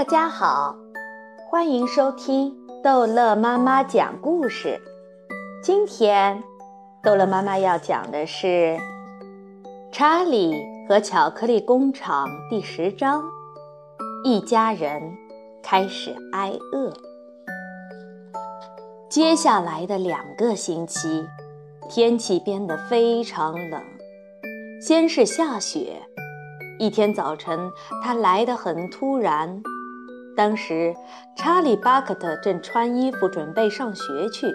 大家好，欢迎收听逗乐妈妈讲故事。今天，逗乐妈妈要讲的是《查理和巧克力工厂》第十章：一家人开始挨饿。接下来的两个星期，天气变得非常冷，先是下雪。一天早晨，它来得很突然。当时，查理·巴克特正穿衣服准备上学去。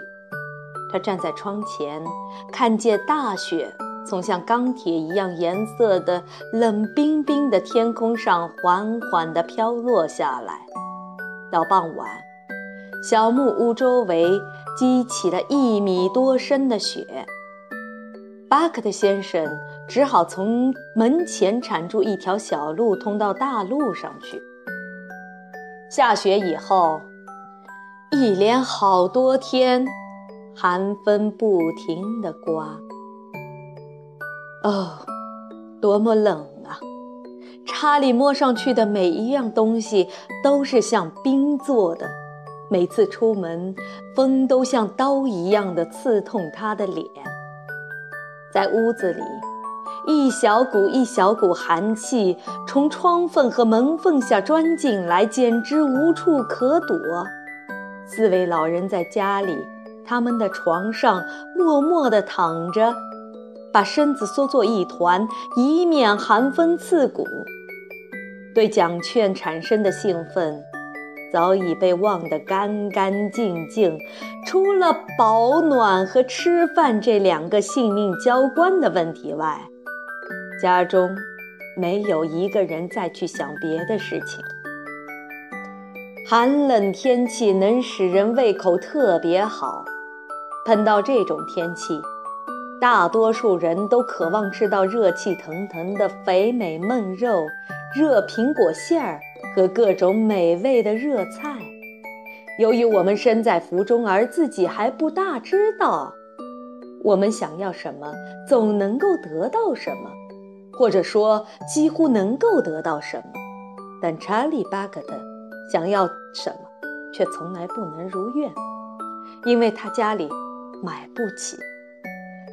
他站在窗前，看见大雪从像钢铁一样颜色的冷冰冰的天空上缓缓地飘落下来。到傍晚，小木屋周围积起了一米多深的雪。巴克特先生只好从门前铲出一条小路，通到大路上去。下雪以后，一连好多天，寒风不停地刮。哦，多么冷啊！查理摸上去的每一样东西都是像冰做的，每次出门，风都像刀一样的刺痛他的脸。在屋子里。一小股一小股寒气从窗缝和门缝下钻进来，简直无处可躲。四位老人在家里，他们的床上默默地躺着，把身子缩作一团，以免寒风刺骨。对奖券产生的兴奋，早已被忘得干干净净。除了保暖和吃饭这两个性命交关的问题外，家中没有一个人再去想别的事情。寒冷天气能使人胃口特别好，碰到这种天气，大多数人都渴望吃到热气腾腾的肥美焖肉、热苹果馅儿和各种美味的热菜。由于我们身在福中，而自己还不大知道我们想要什么，总能够得到什么。或者说，几乎能够得到什么，但查理·巴格特想要什么，却从来不能如愿，因为他家里买不起。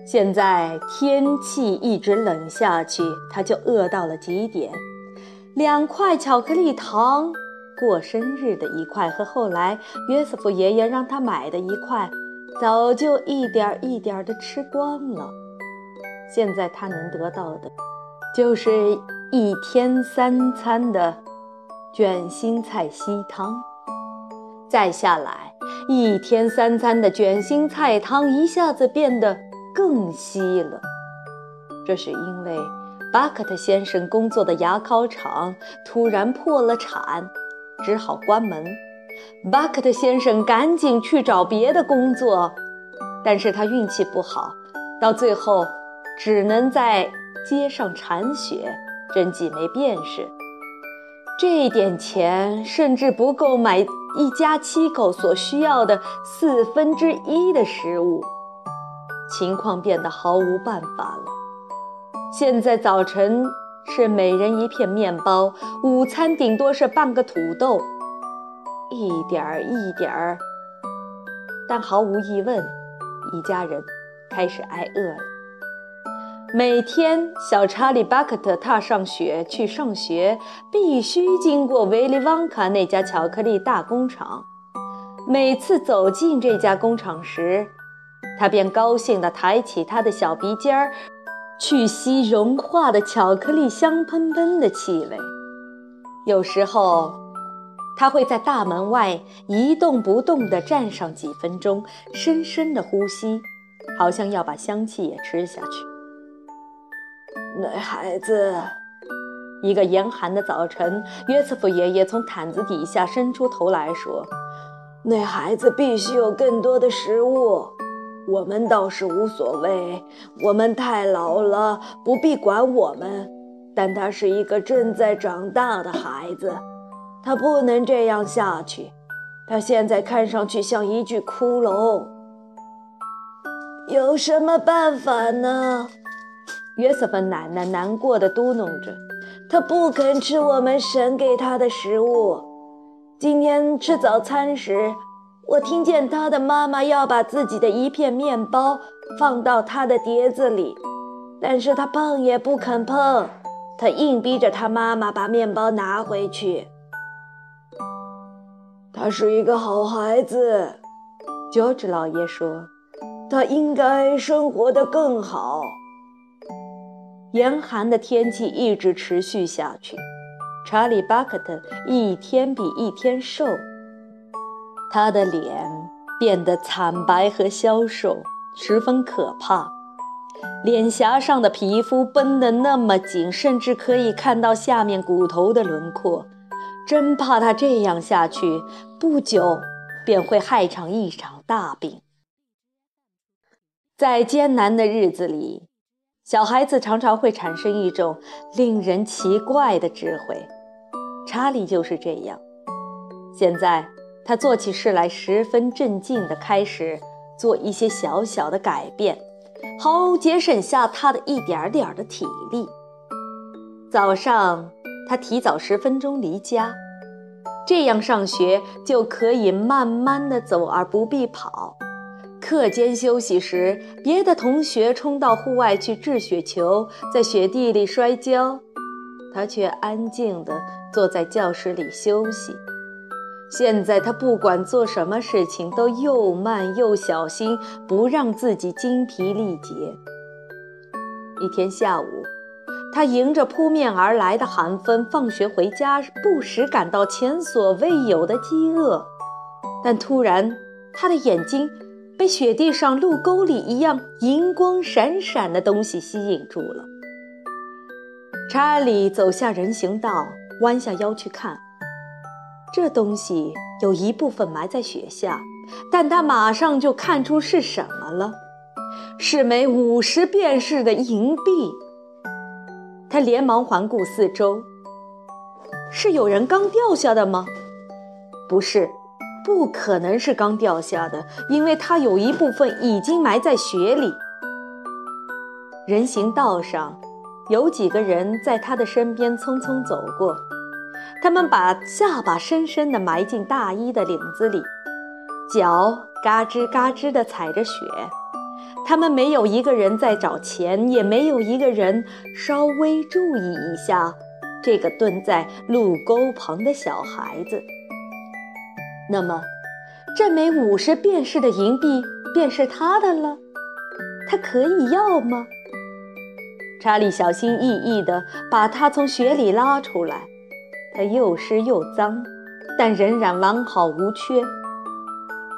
现在天气一直冷下去，他就饿到了极点。两块巧克力糖，过生日的一块和后来约瑟夫爷爷让他买的一块，早就一点一点地吃光了。现在他能得到的。就是一天三餐的卷心菜稀汤，再下来一天三餐的卷心菜汤一下子变得更稀了。这是因为巴克特先生工作的牙膏厂突然破了产，只好关门。巴克特先生赶紧去找别的工作，但是他运气不好，到最后只能在。街上铲雪，挣几枚便士。这点钱甚至不够买一家七口所需要的四分之一的食物，情况变得毫无办法了。现在早晨是每人一片面包，午餐顶多是半个土豆，一点儿一点儿。但毫无疑问，一家人开始挨饿了。每天，小查理·巴克特踏上雪去上学，必须经过维利旺卡那家巧克力大工厂。每次走进这家工厂时，他便高兴地抬起他的小鼻尖儿，去吸融化的巧克力香喷喷的气味。有时候，他会在大门外一动不动地站上几分钟，深深地呼吸，好像要把香气也吃下去。那孩子，一个严寒的早晨，约瑟夫爷爷从毯子底下伸出头来说：“那孩子必须有更多的食物。我们倒是无所谓，我们太老了，不必管我们。但他是一个正在长大的孩子，他不能这样下去。他现在看上去像一具骷髅。有什么办法呢？”约瑟芬奶奶难过的嘟囔着：“他不肯吃我们神给他的食物。今天吃早餐时，我听见他的妈妈要把自己的一片面包放到他的碟子里，但是他碰也不肯碰，他硬逼着他妈妈把面包拿回去。他是一个好孩子，George 老爷说，他应该生活得更好。严寒的天气一直持续下去，查理·巴克特一天比一天瘦，他的脸变得惨白和消瘦，十分可怕。脸颊上的皮肤绷得那么紧，甚至可以看到下面骨头的轮廓。真怕他这样下去，不久便会害上一场大病。在艰难的日子里，小孩子常常会产生一种令人奇怪的智慧。查理就是这样。现在他做起事来十分镇静地开始做一些小小的改变，好节省下他的一点点的体力。早上。他提早十分钟离家，这样上学就可以慢慢的走，而不必跑。课间休息时，别的同学冲到户外去掷雪球，在雪地里摔跤，他却安静地坐在教室里休息。现在他不管做什么事情，都又慢又小心，不让自己精疲力竭。一天下午。他迎着扑面而来的寒风，放学回家，不时感到前所未有的饥饿。但突然，他的眼睛被雪地上路沟里一样银光闪闪的东西吸引住了。查理走下人行道，弯下腰去看，这东西有一部分埋在雪下，但他马上就看出是什么了，是枚五十便士的银币。他连忙环顾四周，是有人刚掉下的吗？不是，不可能是刚掉下的，因为它有一部分已经埋在雪里。人行道上，有几个人在他的身边匆匆走过，他们把下巴深深地埋进大衣的领子里，脚嘎吱嘎吱地踩着雪。他们没有一个人在找钱，也没有一个人稍微注意一下这个蹲在路沟旁的小孩子。那么，这枚五十便士的银币便是他的了？他可以要吗？查理小心翼翼地把它从雪里拉出来，它又湿又脏，但仍然完好无缺，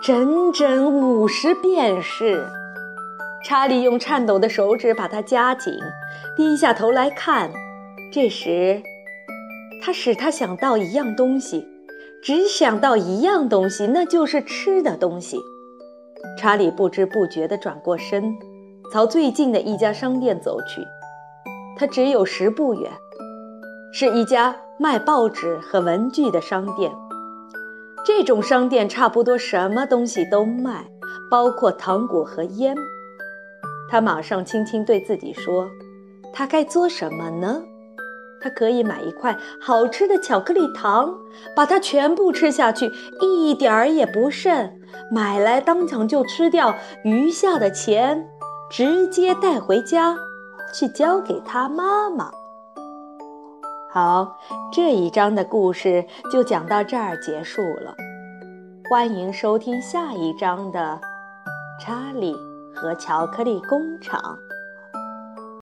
整整五十便士。查理用颤抖的手指把它夹紧，低下头来看。这时，他使他想到一样东西，只想到一样东西，那就是吃的东西。查理不知不觉地转过身，朝最近的一家商店走去。他只有十步远，是一家卖报纸和文具的商店。这种商店差不多什么东西都卖，包括糖果和烟。他马上轻轻对自己说：“他该做什么呢？他可以买一块好吃的巧克力糖，把它全部吃下去，一点儿也不剩。买来当场就吃掉，余下的钱直接带回家，去交给他妈妈。”好，这一章的故事就讲到这儿结束了。欢迎收听下一章的《查理》。和巧克力工厂。